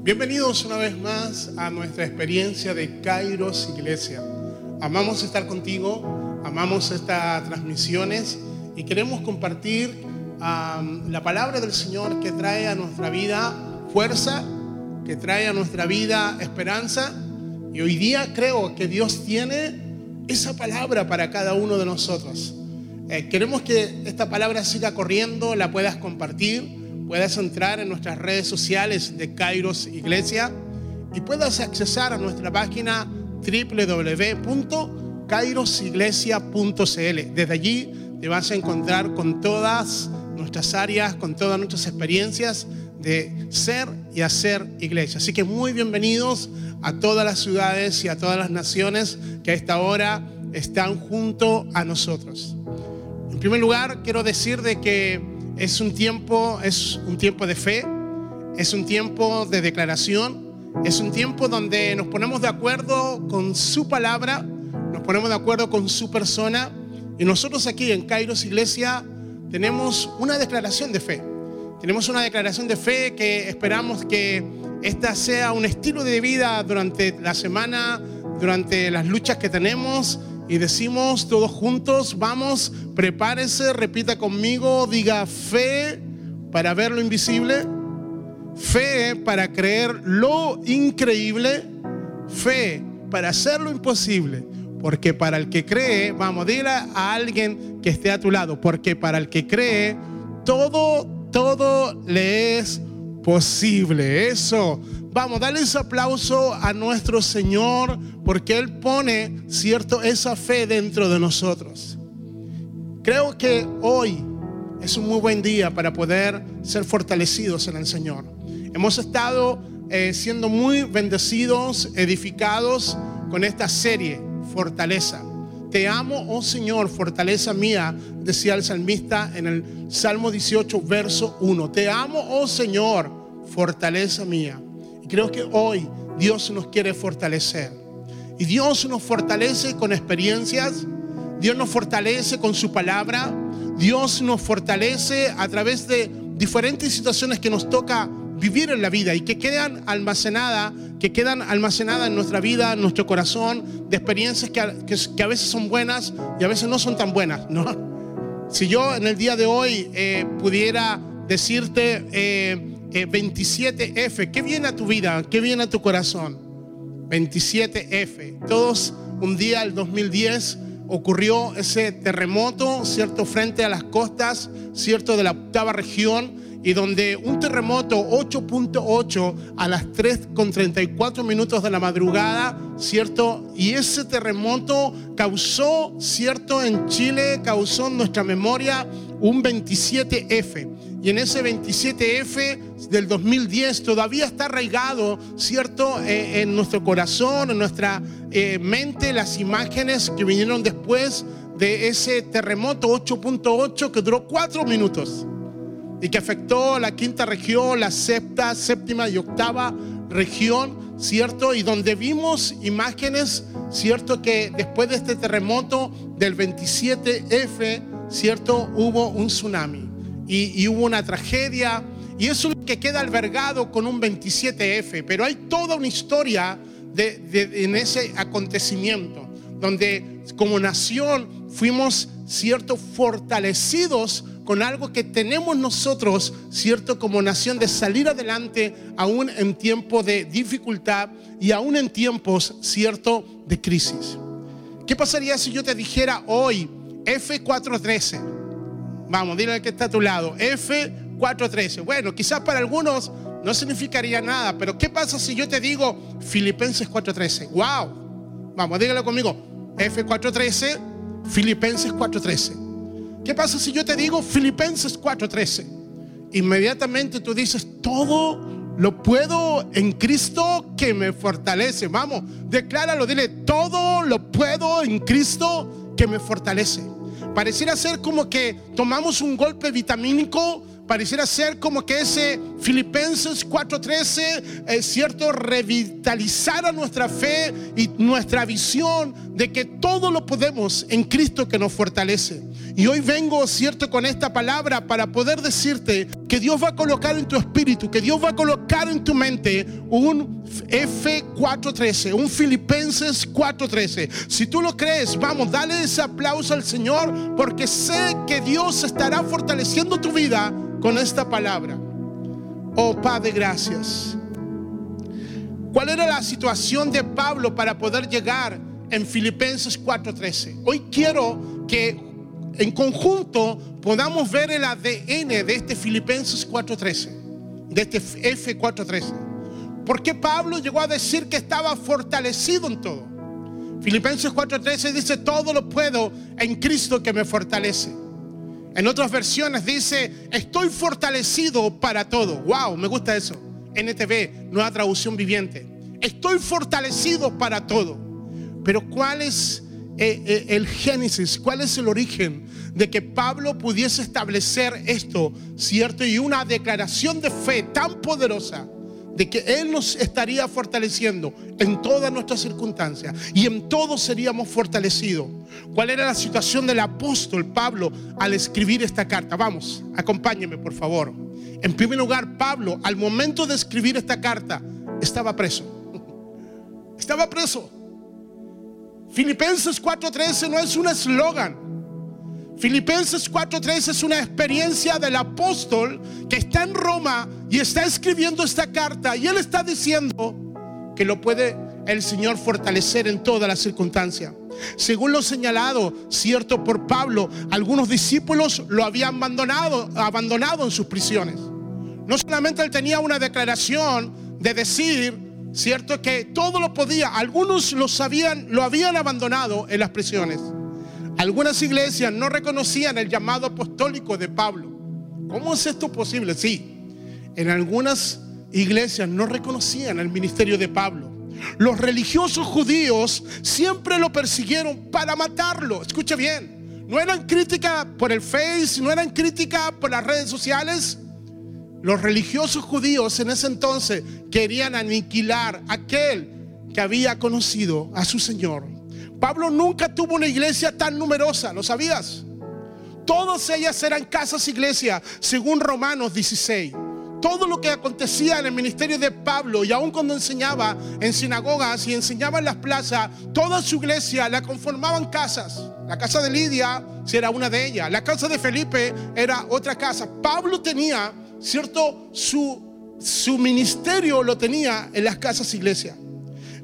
Bienvenidos una vez más a nuestra experiencia de Kairos Iglesia. Amamos estar contigo, amamos estas transmisiones y queremos compartir la palabra del Señor que trae a nuestra vida fuerza, que trae a nuestra vida esperanza. Y hoy día creo que Dios tiene esa palabra para cada uno de nosotros. Eh, queremos que esta palabra siga corriendo, la puedas compartir puedas entrar en nuestras redes sociales de Kairos Iglesia y puedas accesar a nuestra página www.kairosiglesia.cl. Desde allí te vas a encontrar con todas nuestras áreas, con todas nuestras experiencias de ser y hacer iglesia. Así que muy bienvenidos a todas las ciudades y a todas las naciones que a esta hora están junto a nosotros. En primer lugar, quiero decir de que es un tiempo, es un tiempo de fe, es un tiempo de declaración, es un tiempo donde nos ponemos de acuerdo con su palabra, nos ponemos de acuerdo con su persona y nosotros aquí en Kairos Iglesia tenemos una declaración de fe. Tenemos una declaración de fe que esperamos que esta sea un estilo de vida durante la semana, durante las luchas que tenemos y decimos todos juntos, vamos, prepárese, repita conmigo, diga fe para ver lo invisible, fe para creer lo increíble, fe para hacer lo imposible. Porque para el que cree, vamos, dile a alguien que esté a tu lado, porque para el que cree, todo, todo le es posible. Eso. Vamos, dale ese aplauso a nuestro Señor porque Él pone, cierto, esa fe dentro de nosotros. Creo que hoy es un muy buen día para poder ser fortalecidos en el Señor. Hemos estado eh, siendo muy bendecidos, edificados con esta serie, Fortaleza. Te amo, oh Señor, fortaleza mía, decía el salmista en el Salmo 18, verso 1. Te amo, oh Señor, fortaleza mía. Creo que hoy Dios nos quiere fortalecer. Y Dios nos fortalece con experiencias, Dios nos fortalece con su palabra, Dios nos fortalece a través de diferentes situaciones que nos toca vivir en la vida y que quedan almacenadas, que quedan almacenadas en nuestra vida, en nuestro corazón, de experiencias que a, veces son buenas y a veces no son tan buenas, ¿no? Si yo en el día de hoy eh, pudiera decirte 27F, eh, eh, ¿qué viene a tu vida? ¿Qué viene a tu corazón? 27F. Todos un día, el 2010, ocurrió ese terremoto, ¿cierto? Frente a las costas, ¿cierto? De la octava región y donde un terremoto 8.8 a las 3.34 minutos de la madrugada, ¿cierto? Y ese terremoto causó, ¿cierto? En Chile causó en nuestra memoria un 27F. Y en ese 27F del 2010 todavía está arraigado, ¿cierto? Eh, en nuestro corazón, en nuestra eh, mente, las imágenes que vinieron después de ese terremoto 8.8 que duró cuatro minutos y que afectó la quinta región, la sexta, séptima y octava región, ¿cierto? Y donde vimos imágenes, ¿cierto? Que después de este terremoto del 27F, ¿cierto? Hubo un tsunami y, hubo una tragedia. Y eso que queda albergado con un 27F, pero hay toda una historia en ese acontecimiento, donde como nación fuimos, ¿cierto?, fortalecidos con algo que tenemos nosotros, ¿cierto? Como nación de salir adelante aún en tiempo de dificultad y aún en tiempos, ¿cierto? De crisis. ¿Qué pasaría si yo te dijera hoy F413? Vamos, dile al que está a tu lado, F413. Bueno, quizás para algunos no significaría nada, pero ¿qué pasa si yo te digo Filipenses 413? ¡Wow! Vamos, dígalo conmigo, F413, Filipenses 413. ¿Qué pasa si yo te digo Filipenses 4:13? Inmediatamente tú dices, todo lo puedo en Cristo que me fortalece. Vamos, decláralo, dile, todo lo puedo en Cristo que me fortalece. Pareciera ser como que tomamos un golpe vitamínico pareciera ser como que ese Filipenses 4:13 es cierto revitalizara nuestra fe y nuestra visión de que todo lo podemos en Cristo que nos fortalece. Y hoy vengo, cierto, con esta palabra para poder decirte que Dios va a colocar en tu espíritu, que Dios va a colocar en tu mente un F413, un Filipenses 413. Si tú lo crees, vamos, dale ese aplauso al Señor porque sé que Dios estará fortaleciendo tu vida con esta palabra. Oh Padre, gracias. ¿Cuál era la situación de Pablo para poder llegar en Filipenses 4:13? Hoy quiero que en conjunto podamos ver el ADN de este Filipenses 4:13, de este F4:13. ¿Por qué Pablo llegó a decir que estaba fortalecido en todo? Filipenses 4:13 dice, todo lo puedo en Cristo que me fortalece. En otras versiones dice, estoy fortalecido para todo. Wow, me gusta eso. NTV, nueva traducción viviente. Estoy fortalecido para todo. Pero ¿cuál es eh, eh, el génesis? ¿Cuál es el origen de que Pablo pudiese establecer esto, cierto? Y una declaración de fe tan poderosa de que Él nos estaría fortaleciendo en todas nuestras circunstancias y en todo seríamos fortalecidos. ¿Cuál era la situación del apóstol Pablo al escribir esta carta? Vamos, acompáñeme por favor. En primer lugar, Pablo al momento de escribir esta carta estaba preso. Estaba preso. Filipenses 4:13 no es un eslogan. Filipenses 4:3 es una experiencia del apóstol que está en Roma y está escribiendo esta carta y él está diciendo que lo puede el Señor fortalecer en todas las circunstancias. Según lo señalado, cierto por Pablo, algunos discípulos lo habían abandonado, abandonado en sus prisiones. No solamente él tenía una declaración de decir, cierto que todo lo podía, algunos lo sabían, lo habían abandonado en las prisiones. Algunas iglesias no reconocían el llamado apostólico de Pablo. ¿Cómo es esto posible? Sí, en algunas iglesias no reconocían el ministerio de Pablo. Los religiosos judíos siempre lo persiguieron para matarlo. Escuche bien, no eran críticas por el Face, no eran críticas por las redes sociales. Los religiosos judíos en ese entonces querían aniquilar a aquel que había conocido a su Señor Pablo nunca tuvo una iglesia tan numerosa, ¿lo sabías? Todas ellas eran casas iglesia, según Romanos 16. Todo lo que acontecía en el ministerio de Pablo y aún cuando enseñaba en sinagogas y enseñaba en las plazas, toda su iglesia la conformaban casas. La casa de Lidia si era una de ellas, la casa de Felipe era otra casa. Pablo tenía, ¿cierto? Su, su ministerio lo tenía en las casas iglesia.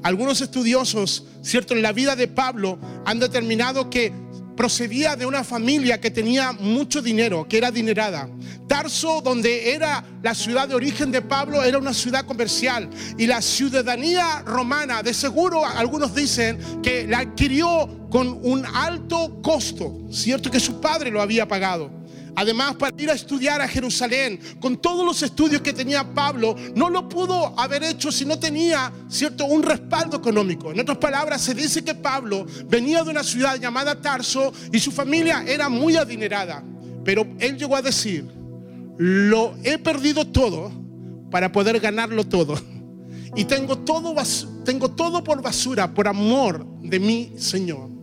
Algunos estudiosos, cierto, en la vida de Pablo han determinado que procedía de una familia que tenía mucho dinero, que era adinerada. Tarso, donde era la ciudad de origen de Pablo, era una ciudad comercial. Y la ciudadanía romana, de seguro algunos dicen que la adquirió con un alto costo, cierto que su padre lo había pagado. Además, para ir a estudiar a Jerusalén, con todos los estudios que tenía Pablo, no lo pudo haber hecho si no tenía, cierto, un respaldo económico. En otras palabras, se dice que Pablo venía de una ciudad llamada Tarso y su familia era muy adinerada. Pero él llegó a decir, lo he perdido todo para poder ganarlo todo. Y tengo todo, tengo todo por basura, por amor de mi Señor.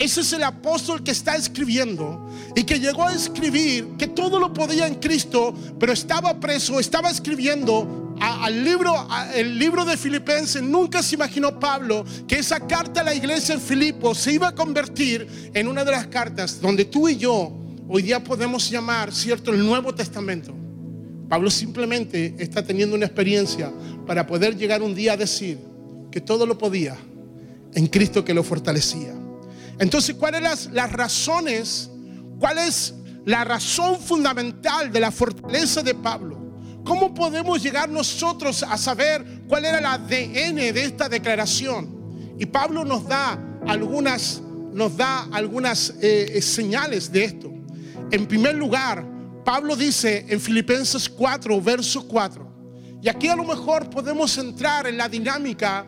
Ese es el apóstol que está escribiendo y que llegó a escribir que todo lo podía en Cristo, pero estaba preso, estaba escribiendo al libro, el libro de Filipenses. Nunca se imaginó Pablo que esa carta a la iglesia en Filipo se iba a convertir en una de las cartas donde tú y yo hoy día podemos llamar, cierto, el Nuevo Testamento. Pablo simplemente está teniendo una experiencia para poder llegar un día a decir que todo lo podía en Cristo que lo fortalecía. Entonces, ¿cuáles las, las razones? ¿Cuál es la razón fundamental de la fortaleza de Pablo? ¿Cómo podemos llegar nosotros a saber cuál era el ADN de esta declaración? Y Pablo nos da algunas, nos da algunas eh, eh, señales de esto. En primer lugar, Pablo dice en Filipenses 4, verso 4, y aquí a lo mejor podemos entrar en la dinámica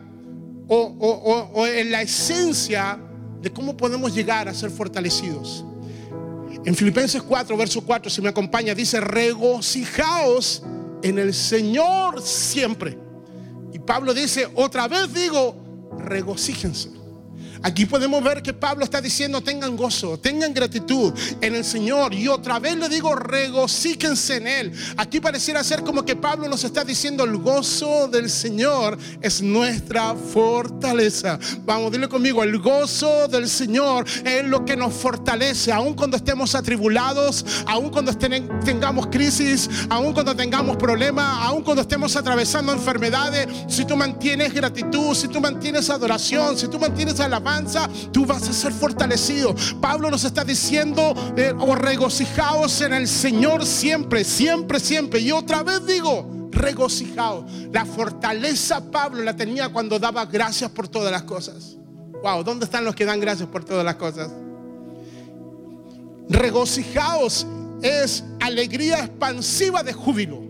o, o en la esencia de cómo podemos llegar a ser fortalecidos. En Filipenses 4, verso 4, si me acompaña, dice, regocijaos en el Señor siempre. Y Pablo dice, otra vez digo, regocíjense. Aquí podemos ver que Pablo está diciendo, tengan gozo, tengan gratitud en el Señor. Y otra vez le digo, regocíquense en Él. Aquí pareciera ser como que Pablo nos está diciendo, el gozo del Señor es nuestra fortaleza. Vamos, dile conmigo, el gozo del Señor es lo que nos fortalece, aun cuando estemos atribulados, aun cuando tengamos crisis, aun cuando tengamos problemas, aun cuando estemos atravesando enfermedades. Si tú mantienes gratitud, si tú mantienes adoración, si tú mantienes alabanza, tú vas a ser fortalecido. Pablo nos está diciendo, eh, o regocijaos en el Señor siempre, siempre, siempre. Y otra vez digo, regocijaos. La fortaleza Pablo la tenía cuando daba gracias por todas las cosas. Wow, ¿dónde están los que dan gracias por todas las cosas? Regocijaos es alegría expansiva de júbilo.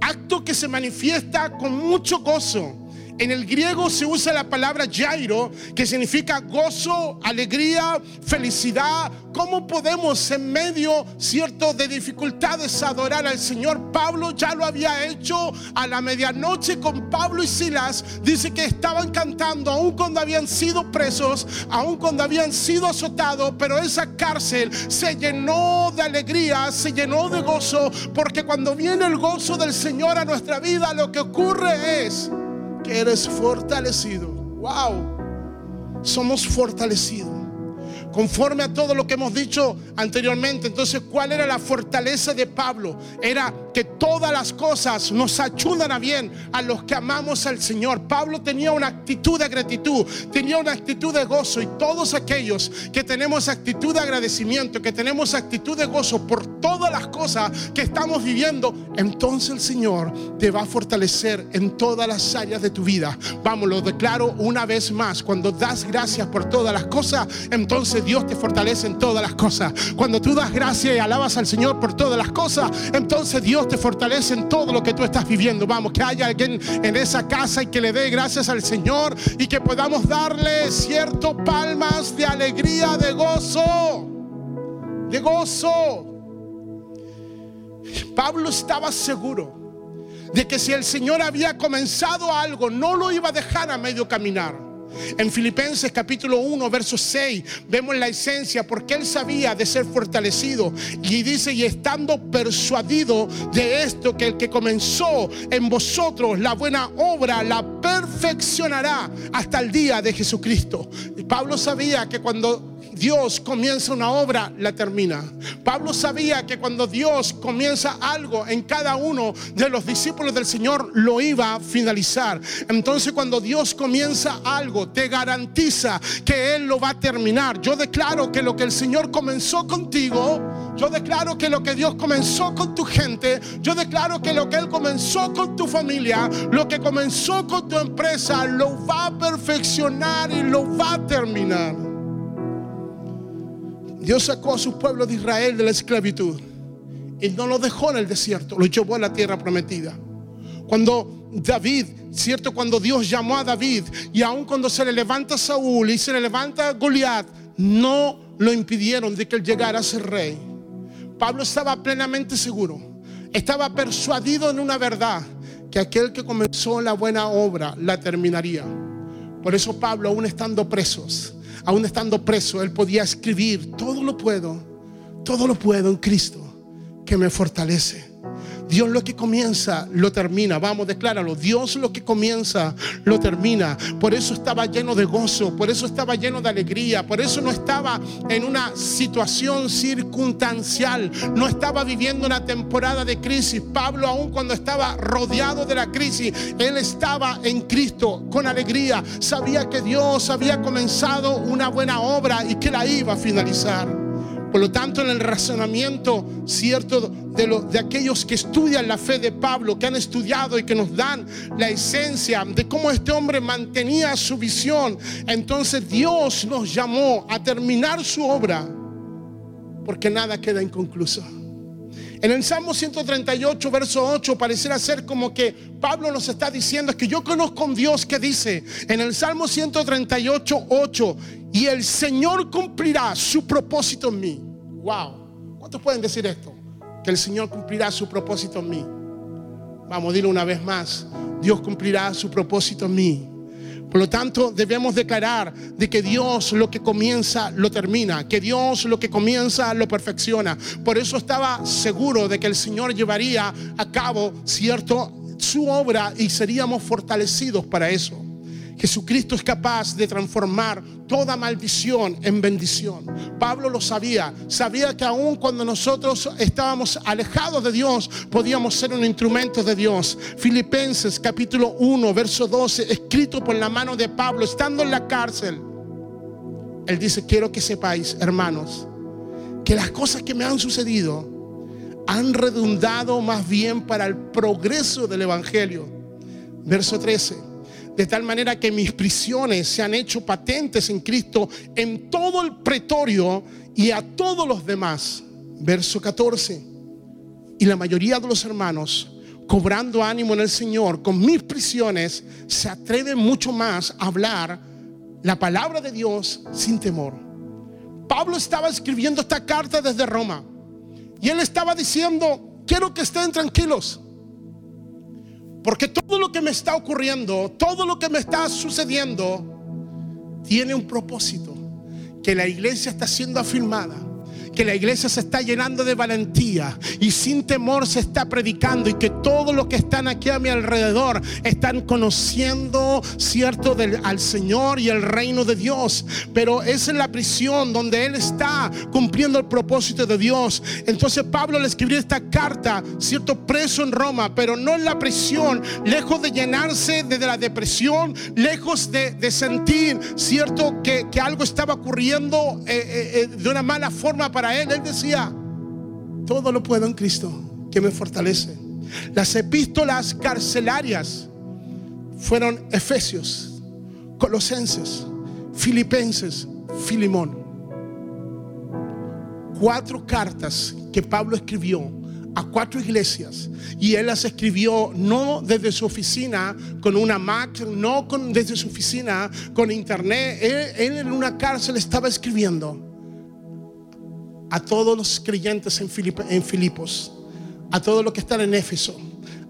Acto que se manifiesta con mucho gozo en el griego se usa la palabra Jairo, que significa gozo, alegría, felicidad. ¿Cómo podemos en medio, cierto, de dificultades adorar al Señor? Pablo ya lo había hecho a la medianoche con Pablo y Silas. Dice que estaban cantando aun cuando habían sido presos, aun cuando habían sido azotados, pero esa cárcel se llenó de alegría, se llenó de gozo, porque cuando viene el gozo del Señor a nuestra vida, lo que ocurre es que eres fortalecido. Wow, somos fortalecidos. Conforme a todo lo que hemos dicho anteriormente, entonces, ¿cuál era la fortaleza de Pablo? Era que todas las cosas nos ayudan a bien a los que amamos al Señor. Pablo tenía una actitud de gratitud, tenía una actitud de gozo y todos aquellos que tenemos actitud de agradecimiento, que tenemos actitud de gozo por todas las cosas que estamos viviendo, entonces el Señor te va a fortalecer en todas las áreas de tu vida. Vamos, lo declaro una vez más, cuando das gracias por todas las cosas, entonces Dios te fortalece en todas las cosas. Cuando tú das gracias y alabas al Señor por todas las cosas, entonces Dios te fortalece en todo lo que tú estás viviendo. Vamos, que haya alguien en esa casa y que le dé gracias al Señor y que podamos darle cierto palmas de alegría, de gozo, de gozo. Pablo estaba seguro de que si el Señor había comenzado algo, no lo iba a dejar a medio caminar. En Filipenses capítulo 1, verso 6, vemos la esencia porque él sabía de ser fortalecido. Y dice, y estando persuadido de esto, que el que comenzó en vosotros la buena obra, la perfeccionará hasta el día de Jesucristo. Y Pablo sabía que cuando Dios comienza una obra, la termina. Pablo sabía que cuando Dios comienza algo en cada uno de los discípulos del Señor, lo iba a finalizar. Entonces cuando Dios comienza algo, te garantiza que Él lo va a terminar. Yo declaro que lo que el Señor comenzó contigo, yo declaro que lo que Dios comenzó con tu gente, yo declaro que lo que Él comenzó con tu familia, lo que comenzó con tu empresa, lo va a perfeccionar y lo va a terminar. Dios sacó a su pueblo de Israel de la esclavitud y no lo dejó en el desierto, lo llevó a la tierra prometida. Cuando David, cierto, cuando Dios llamó a David y aun cuando se le levanta Saúl y se le levanta Goliat, no lo impidieron de que él llegara a ser rey. Pablo estaba plenamente seguro, estaba persuadido en una verdad, que aquel que comenzó la buena obra la terminaría. Por eso Pablo, aún estando presos, aún estando preso, él podía escribir, todo lo puedo, todo lo puedo en Cristo que me fortalece. Dios lo que comienza, lo termina. Vamos, decláralo. Dios lo que comienza, lo termina. Por eso estaba lleno de gozo, por eso estaba lleno de alegría, por eso no estaba en una situación circunstancial, no estaba viviendo una temporada de crisis. Pablo, aun cuando estaba rodeado de la crisis, él estaba en Cristo con alegría. Sabía que Dios había comenzado una buena obra y que la iba a finalizar. Por lo tanto, en el razonamiento cierto de, de aquellos que estudian la fe de Pablo, que han estudiado y que nos dan la esencia de cómo este hombre mantenía su visión, entonces Dios nos llamó a terminar su obra, porque nada queda inconcluso. En el Salmo 138, verso 8, pareciera ser como que Pablo nos está diciendo es que yo conozco a un Dios que dice en el Salmo 138, 8, y el Señor cumplirá su propósito en mí. Wow. ¿Cuántos pueden decir esto? Que el Señor cumplirá su propósito en mí. Vamos a decirlo una vez más. Dios cumplirá su propósito en mí. Por lo tanto, debemos declarar de que Dios lo que comienza lo termina, que Dios lo que comienza lo perfecciona. Por eso estaba seguro de que el Señor llevaría a cabo, cierto, su obra y seríamos fortalecidos para eso. Jesucristo es capaz de transformar toda maldición en bendición. Pablo lo sabía, sabía que aun cuando nosotros estábamos alejados de Dios, podíamos ser un instrumento de Dios. Filipenses capítulo 1, verso 12, escrito por la mano de Pablo, estando en la cárcel. Él dice, quiero que sepáis, hermanos, que las cosas que me han sucedido han redundado más bien para el progreso del Evangelio. Verso 13 de tal manera que mis prisiones se han hecho patentes en Cristo en todo el pretorio y a todos los demás. Verso 14. Y la mayoría de los hermanos, cobrando ánimo en el Señor, con mis prisiones, se atreven mucho más a hablar la palabra de Dios sin temor. Pablo estaba escribiendo esta carta desde Roma y él estaba diciendo, quiero que estén tranquilos. Porque todo lo que me está ocurriendo, todo lo que me está sucediendo, tiene un propósito. Que la iglesia está siendo afirmada que la iglesia se está llenando de valentía y sin temor se está predicando y que todos los que están aquí a mi alrededor están conociendo, cierto, al Señor y el reino de Dios. Pero es en la prisión donde Él está cumpliendo el propósito de Dios. Entonces Pablo le escribió esta carta, cierto, preso en Roma, pero no en la prisión, lejos de llenarse de, la depresión, lejos de, sentir, cierto, que, algo estaba ocurriendo eh, eh, eh, de una mala forma para él. Él decía, todo lo puedo en Cristo que me fortalece. Las epístolas carcelarias fueron Efesios, Colosenses, Filipenses, Filimón. Cuatro cartas que Pablo escribió a cuatro iglesias y él las escribió no desde su oficina con una Mac, no con, desde su oficina con internet. él en una cárcel estaba escribiendo a todos los creyentes en, Filipos, a todos los que están en Éfeso,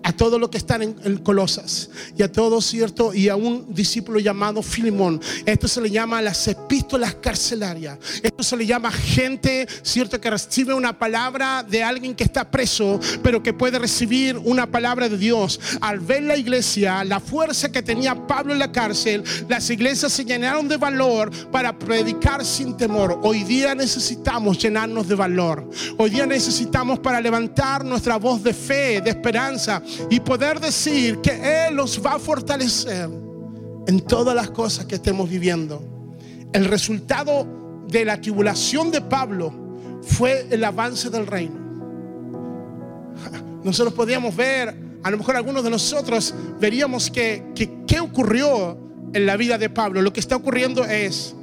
a todos los que están en, Colosas y a todos, ¿cierto? Y a un discípulo llamado Filimón. Esto se le llama las epístolas carcelarias. Esto se le llama gente, ¿cierto? Que recibe una palabra de alguien que está preso, pero que puede recibir una palabra de Dios. Al ver la iglesia, la fuerza que tenía Pablo en la cárcel, las iglesias se llenaron de valor para predicar sin temor. Hoy día necesitamos llenarnos de valor. Hoy día necesitamos para levantar nuestra voz de fe, de esperanza y poder decir que Él los va a fortalecer en todas las cosas que estemos viviendo. El resultado de la tribulación de Pablo fue el avance del reino. Nosotros podíamos ver, a lo mejor algunos de nosotros veríamos que, qué ocurrió en la vida de Pablo. Lo que está ocurriendo es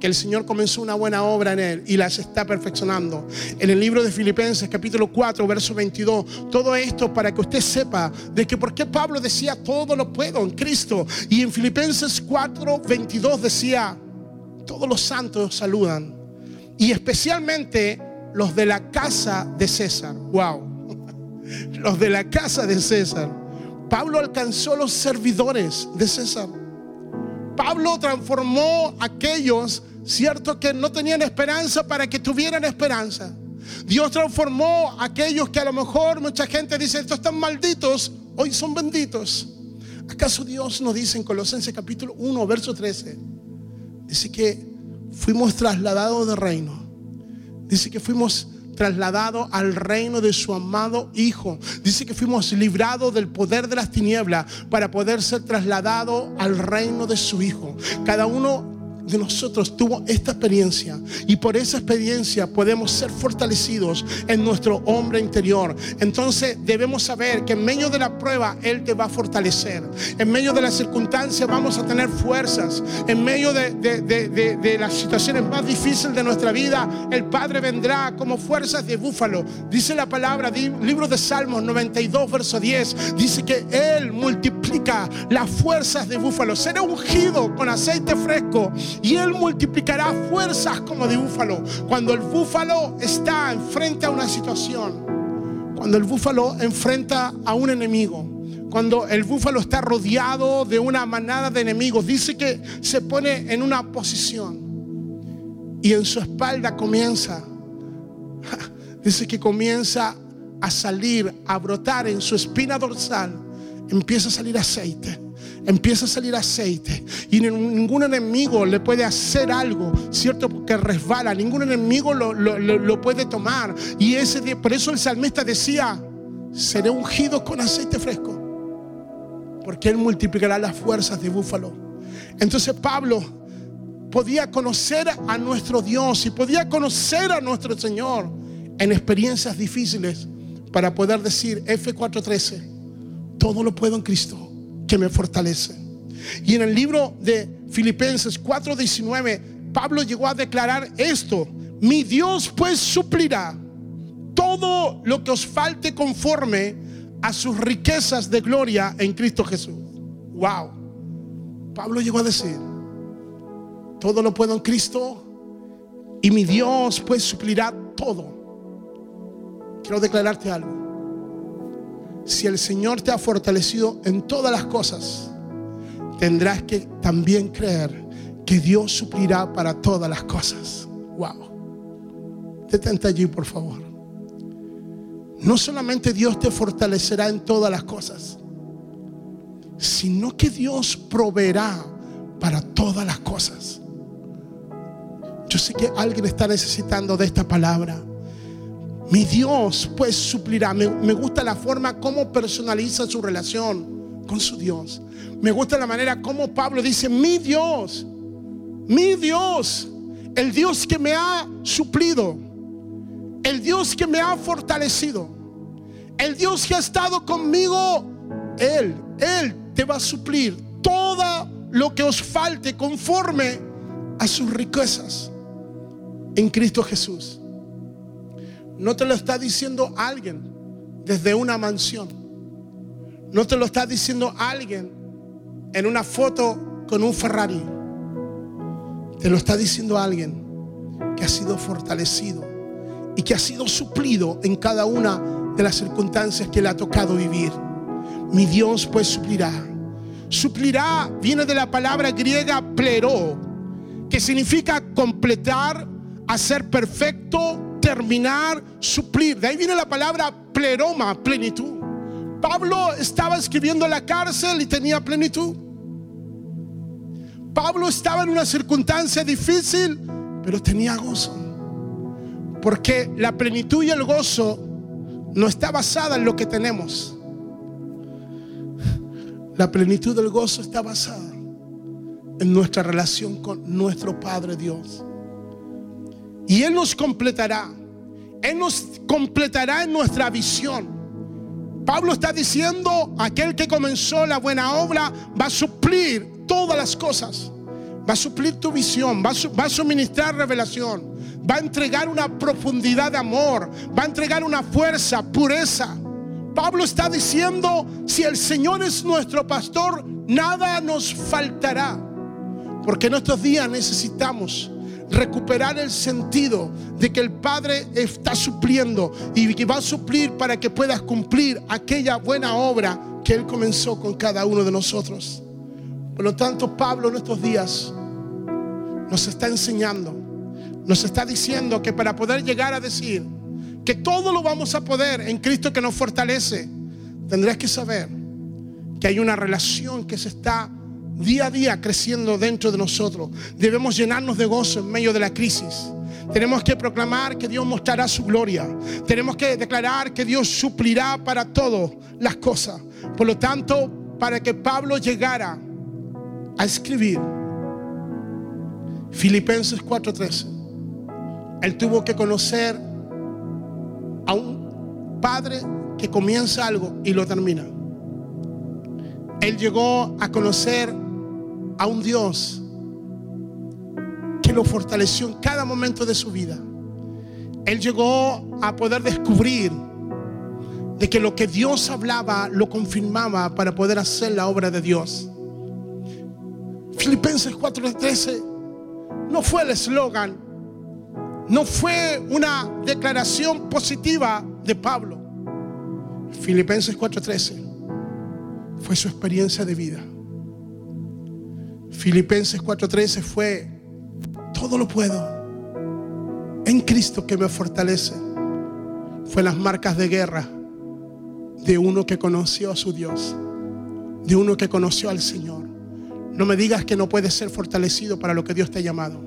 que el Señor comenzó una buena obra en él y las está perfeccionando. En el libro de Filipenses capítulo 4, verso 22, todo esto para que usted sepa de que por qué Pablo decía todo lo puedo en Cristo. Y en Filipenses 4, 22 decía, todos los santos saludan. Y especialmente los de la casa de César. Wow. Los de la casa de César. Pablo alcanzó los servidores de César. Pablo transformó a aquellos, cierto, que no tenían esperanza para que tuvieran esperanza. Dios transformó a aquellos que a lo mejor mucha gente dice, estos están malditos, hoy son benditos. ¿Acaso Dios nos dice en Colosenses capítulo 1, verso 13? Dice que fuimos trasladados de reino. Dice que fuimos trasladado al reino de su amado Hijo. Dice que fuimos librados del poder de las tinieblas para poder ser trasladado al reino de su Hijo. Cada uno de nosotros tuvo esta experiencia y por esa experiencia podemos ser fortalecidos en nuestro hombre interior. Entonces debemos saber que en medio de la prueba Él te va a fortalecer. En medio de las circunstancias vamos a tener fuerzas. En medio de, de las situaciones más difíciles de nuestra vida, el Padre vendrá como fuerzas de búfalo. Dice la palabra, libro de Salmos 92, verso 10, dice que Él multiplica las fuerzas de búfalo. Será ungido con aceite fresco y Él multiplicará fuerzas como de búfalo. Cuando el búfalo está enfrente a una situación, cuando el búfalo enfrenta a un enemigo, cuando el búfalo está rodeado de una manada de enemigos, dice que se pone en una posición y en su espalda comienza, dice que comienza a salir, a brotar en su espina dorsal, empieza a salir aceite empieza a salir aceite y ningún enemigo le puede hacer algo, ¿cierto? Porque resbala, ningún enemigo lo, puede tomar. Y ese por eso el salmista decía, seré ungido con aceite fresco, porque Él multiplicará las fuerzas de búfalo. Entonces Pablo podía conocer a nuestro Dios y podía conocer a nuestro Señor en experiencias difíciles para poder decir F413, todo lo puedo en Cristo que me fortalece. Y en el libro de Filipenses 4:19, Pablo llegó a declarar esto, mi Dios pues suplirá todo lo que os falte conforme a sus riquezas de gloria en Cristo Jesús. Wow. Pablo llegó a decir, todo lo puedo en Cristo y mi Dios pues suplirá todo. Quiero declararte algo si el Señor te ha fortalecido en todas las cosas, tendrás que también creer que Dios suplirá para todas las cosas. Wow. Detente allí, por favor. No solamente Dios te fortalecerá en todas las cosas, sino que Dios proveerá para todas las cosas. Yo sé que alguien está necesitando de esta palabra. Mi Dios pues suplirá. Me, gusta la forma como personaliza su relación con su Dios. Me gusta la manera como Pablo dice, mi Dios, mi Dios, el Dios que me ha suplido, el Dios que me ha fortalecido, el Dios que ha estado conmigo, Él, Él te va a suplir todo lo que os falte conforme a sus riquezas en Cristo Jesús. No te lo está diciendo alguien desde una mansión. No te lo está diciendo alguien en una foto con un Ferrari. Te lo está diciendo alguien que ha sido fortalecido y que ha sido suplido en cada una de las circunstancias que le ha tocado vivir. Mi Dios pues suplirá. Suplirá viene de la palabra griega plero, que significa completar, hacer perfecto, terminar, suplir. De ahí viene la palabra pleroma, plenitud. Pablo estaba escribiendo en la cárcel y tenía plenitud. Pablo estaba en una circunstancia difícil, pero tenía gozo. Porque la plenitud y el gozo no está basada en lo que tenemos. La plenitud del gozo está basada en nuestra relación con nuestro Padre Dios. Y Él nos completará. Él nos completará en nuestra visión. Pablo está diciendo, aquel que comenzó la buena obra va a suplir todas las cosas. Va a suplir tu visión, va a, suministrar revelación, va a entregar una profundidad de amor, va a entregar una fuerza, pureza. Pablo está diciendo, si el Señor es nuestro pastor, nada nos faltará. Porque en estos días necesitamos recuperar el sentido de que el Padre está supliendo y que va a suplir para que puedas cumplir aquella buena obra que Él comenzó con cada uno de nosotros. Por lo tanto, Pablo en estos días nos está enseñando, nos está diciendo que para poder llegar a decir que todo lo vamos a poder en Cristo que nos fortalece, tendrás que saber que hay una relación que se está día a día creciendo dentro de nosotros. Debemos llenarnos de gozo en medio de la crisis. Tenemos que proclamar que Dios mostrará su gloria. Tenemos que declarar que Dios suplirá para todas las cosas. Por lo tanto, para que Pablo llegara a escribir Filipenses 4:13, él tuvo que conocer a un padre que comienza algo y lo termina. Él llegó a conocer a un Dios que lo fortaleció en cada momento de su vida. Él llegó a poder descubrir de que lo que Dios hablaba lo confirmaba para poder hacer la obra de Dios. Filipenses 4:13 no fue el eslogan, no fue una declaración positiva de Pablo. Filipenses 4:13 fue su experiencia de vida. Filipenses 4:13 fue, todo lo puedo en Cristo que me fortalece. Fue las marcas de guerra de uno que conoció a su Dios, de uno que conoció al Señor. No me digas que no puedes ser fortalecido para lo que Dios te ha llamado.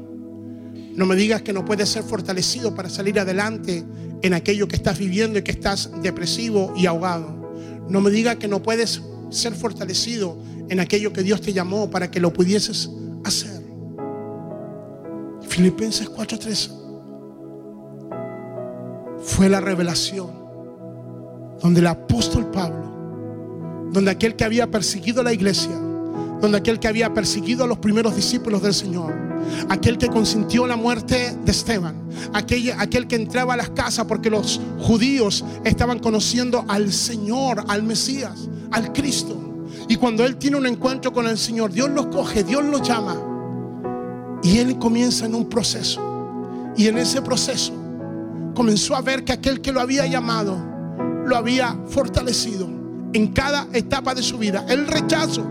No me digas que no puedes ser fortalecido para salir adelante en aquello que estás viviendo y que estás depresivo y ahogado. No me digas que no puedes ser fortalecido en aquello que Dios te llamó para que lo pudieses hacer. Filipenses 4:13 fue la revelación donde el apóstol Pablo, donde aquel que había perseguido la iglesia, donde aquel que había perseguido a los primeros discípulos del Señor, aquel que consintió la muerte de Esteban, aquel, aquel que entraba a las casas porque los judíos estaban conociendo al Señor, al Mesías, al Cristo. Y cuando él tiene un encuentro con el Señor, Dios lo coge, Dios lo llama. Y él comienza en un proceso. Y en ese proceso comenzó a ver que aquel que lo había llamado lo había fortalecido en cada etapa de su vida. El rechazo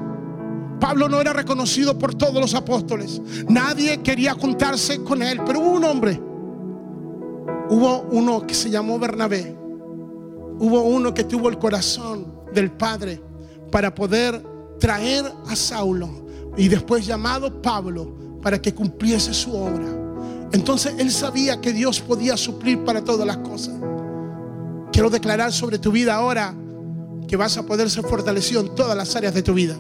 Pablo no era reconocido por todos los apóstoles. Nadie quería juntarse con él. Pero hubo un hombre. Hubo uno que se llamó Bernabé. Hubo uno que tuvo el corazón del Padre para poder traer a Saulo y después llamado Pablo para que cumpliese su obra. Entonces él sabía que Dios podía suplir para todas las cosas. Quiero declarar sobre tu vida ahora que vas a poder ser fortalecido en todas las áreas de tu vida.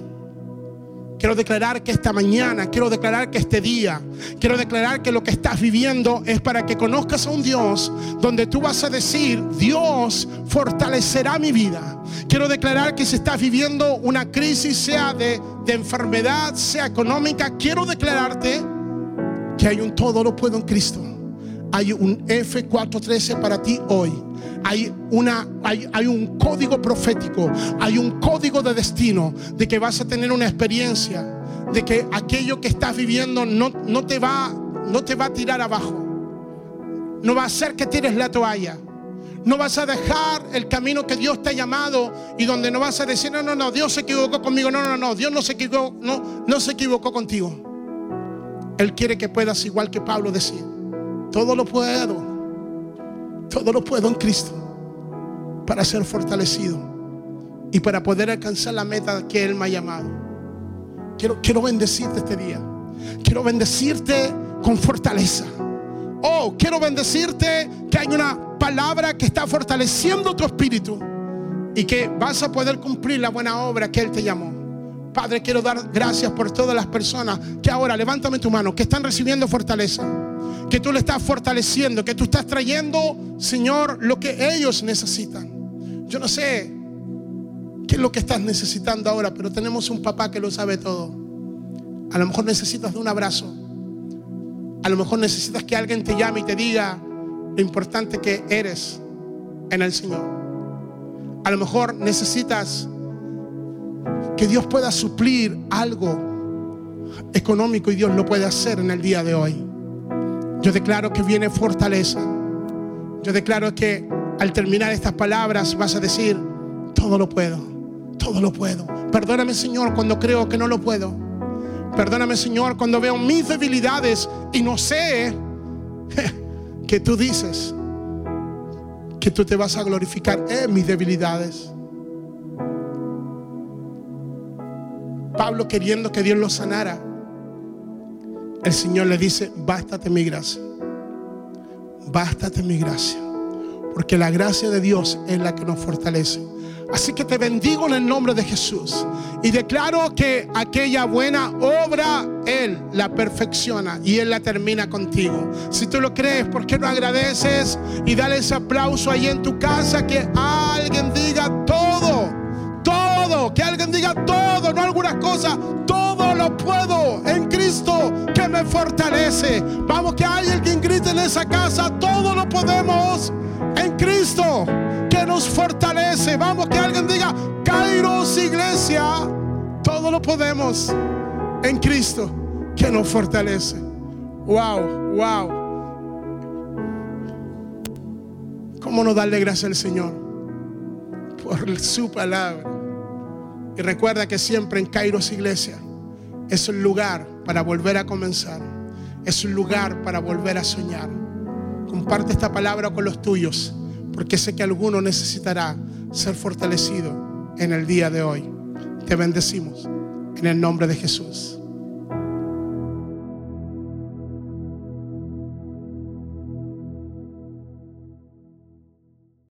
Quiero declarar que esta mañana, quiero declarar que este día, quiero declarar que lo que estás viviendo es para que conozcas a un Dios donde tú vas a decir, Dios fortalecerá mi vida. Quiero declarar que si estás viviendo una crisis, sea de, de enfermedad, sea económica, quiero declararte que hay un todo lo puedo en Cristo. Hay un F413 para ti hoy hay, una, hay, hay, un código profético, hay un código de destino de que vas a tener una experiencia, de que aquello que estás viviendo no, no, te, va, no te va a tirar abajo, no va a hacer que tires la toalla. No vas a dejar el camino que Dios te ha llamado y donde no vas a decir, no, no, no, Dios se equivocó conmigo. No, no, no, Dios no se equivocó, no, no se equivocó contigo. Él quiere que puedas, igual que Pablo, decir, todo lo puedo todo lo puedo en Cristo para ser fortalecido y para poder alcanzar la meta que Él me ha llamado. Quiero, quiero bendecirte este día. Quiero bendecirte con fortaleza. Oh, quiero bendecirte que hay una palabra que está fortaleciendo tu espíritu y que vas a poder cumplir la buena obra que Él te llamó. Padre, quiero dar gracias por todas las personas que ahora, levántame tu mano, que están recibiendo fortaleza que tú le estás fortaleciendo, que tú estás trayendo, Señor, lo que ellos necesitan. Yo no sé qué es lo que estás necesitando ahora, pero tenemos un papá que lo sabe todo. A lo mejor necesitas de un abrazo. A lo mejor necesitas que alguien te llame y te diga lo importante que eres en el Señor. A lo mejor necesitas que Dios pueda suplir algo económico y Dios lo puede hacer en el día de hoy. Yo declaro que viene fortaleza. Yo declaro que al terminar estas palabras vas a decir, todo lo puedo, todo lo puedo. Perdóname Señor cuando creo que no lo puedo. Perdóname Señor cuando veo mis debilidades y no sé que tú dices que tú te vas a glorificar en mis debilidades. Pablo queriendo que Dios lo sanara el Señor le dice, bástate mi gracia. Bástate mi gracia. Porque la gracia de Dios es la que nos fortalece. Así que te bendigo en el nombre de Jesús. Y declaro que aquella buena obra Él la perfecciona y Él la termina contigo. Si tú lo crees, ¿por qué no agradeces y dale ese aplauso ahí en tu casa? Que alguien diga todo, todo, que alguien diga todo, no algunas cosas, todo lo puedo Que me fortalece. Vamos, que hay alguien grite en esa casa, todo lo podemos en Cristo que nos fortalece. Vamos, que alguien diga, Kairos Iglesia, todo lo podemos en Cristo que nos fortalece. Wow, wow. ¿Cómo no darle gracias al Señor por su palabra? Y recuerda que siempre en Kairos Iglesia es un lugar para volver a comenzar. Es un lugar para volver a soñar. Comparte esta palabra con los tuyos, porque sé que alguno necesitará ser fortalecido en el día de hoy. Te bendecimos en el nombre de Jesús.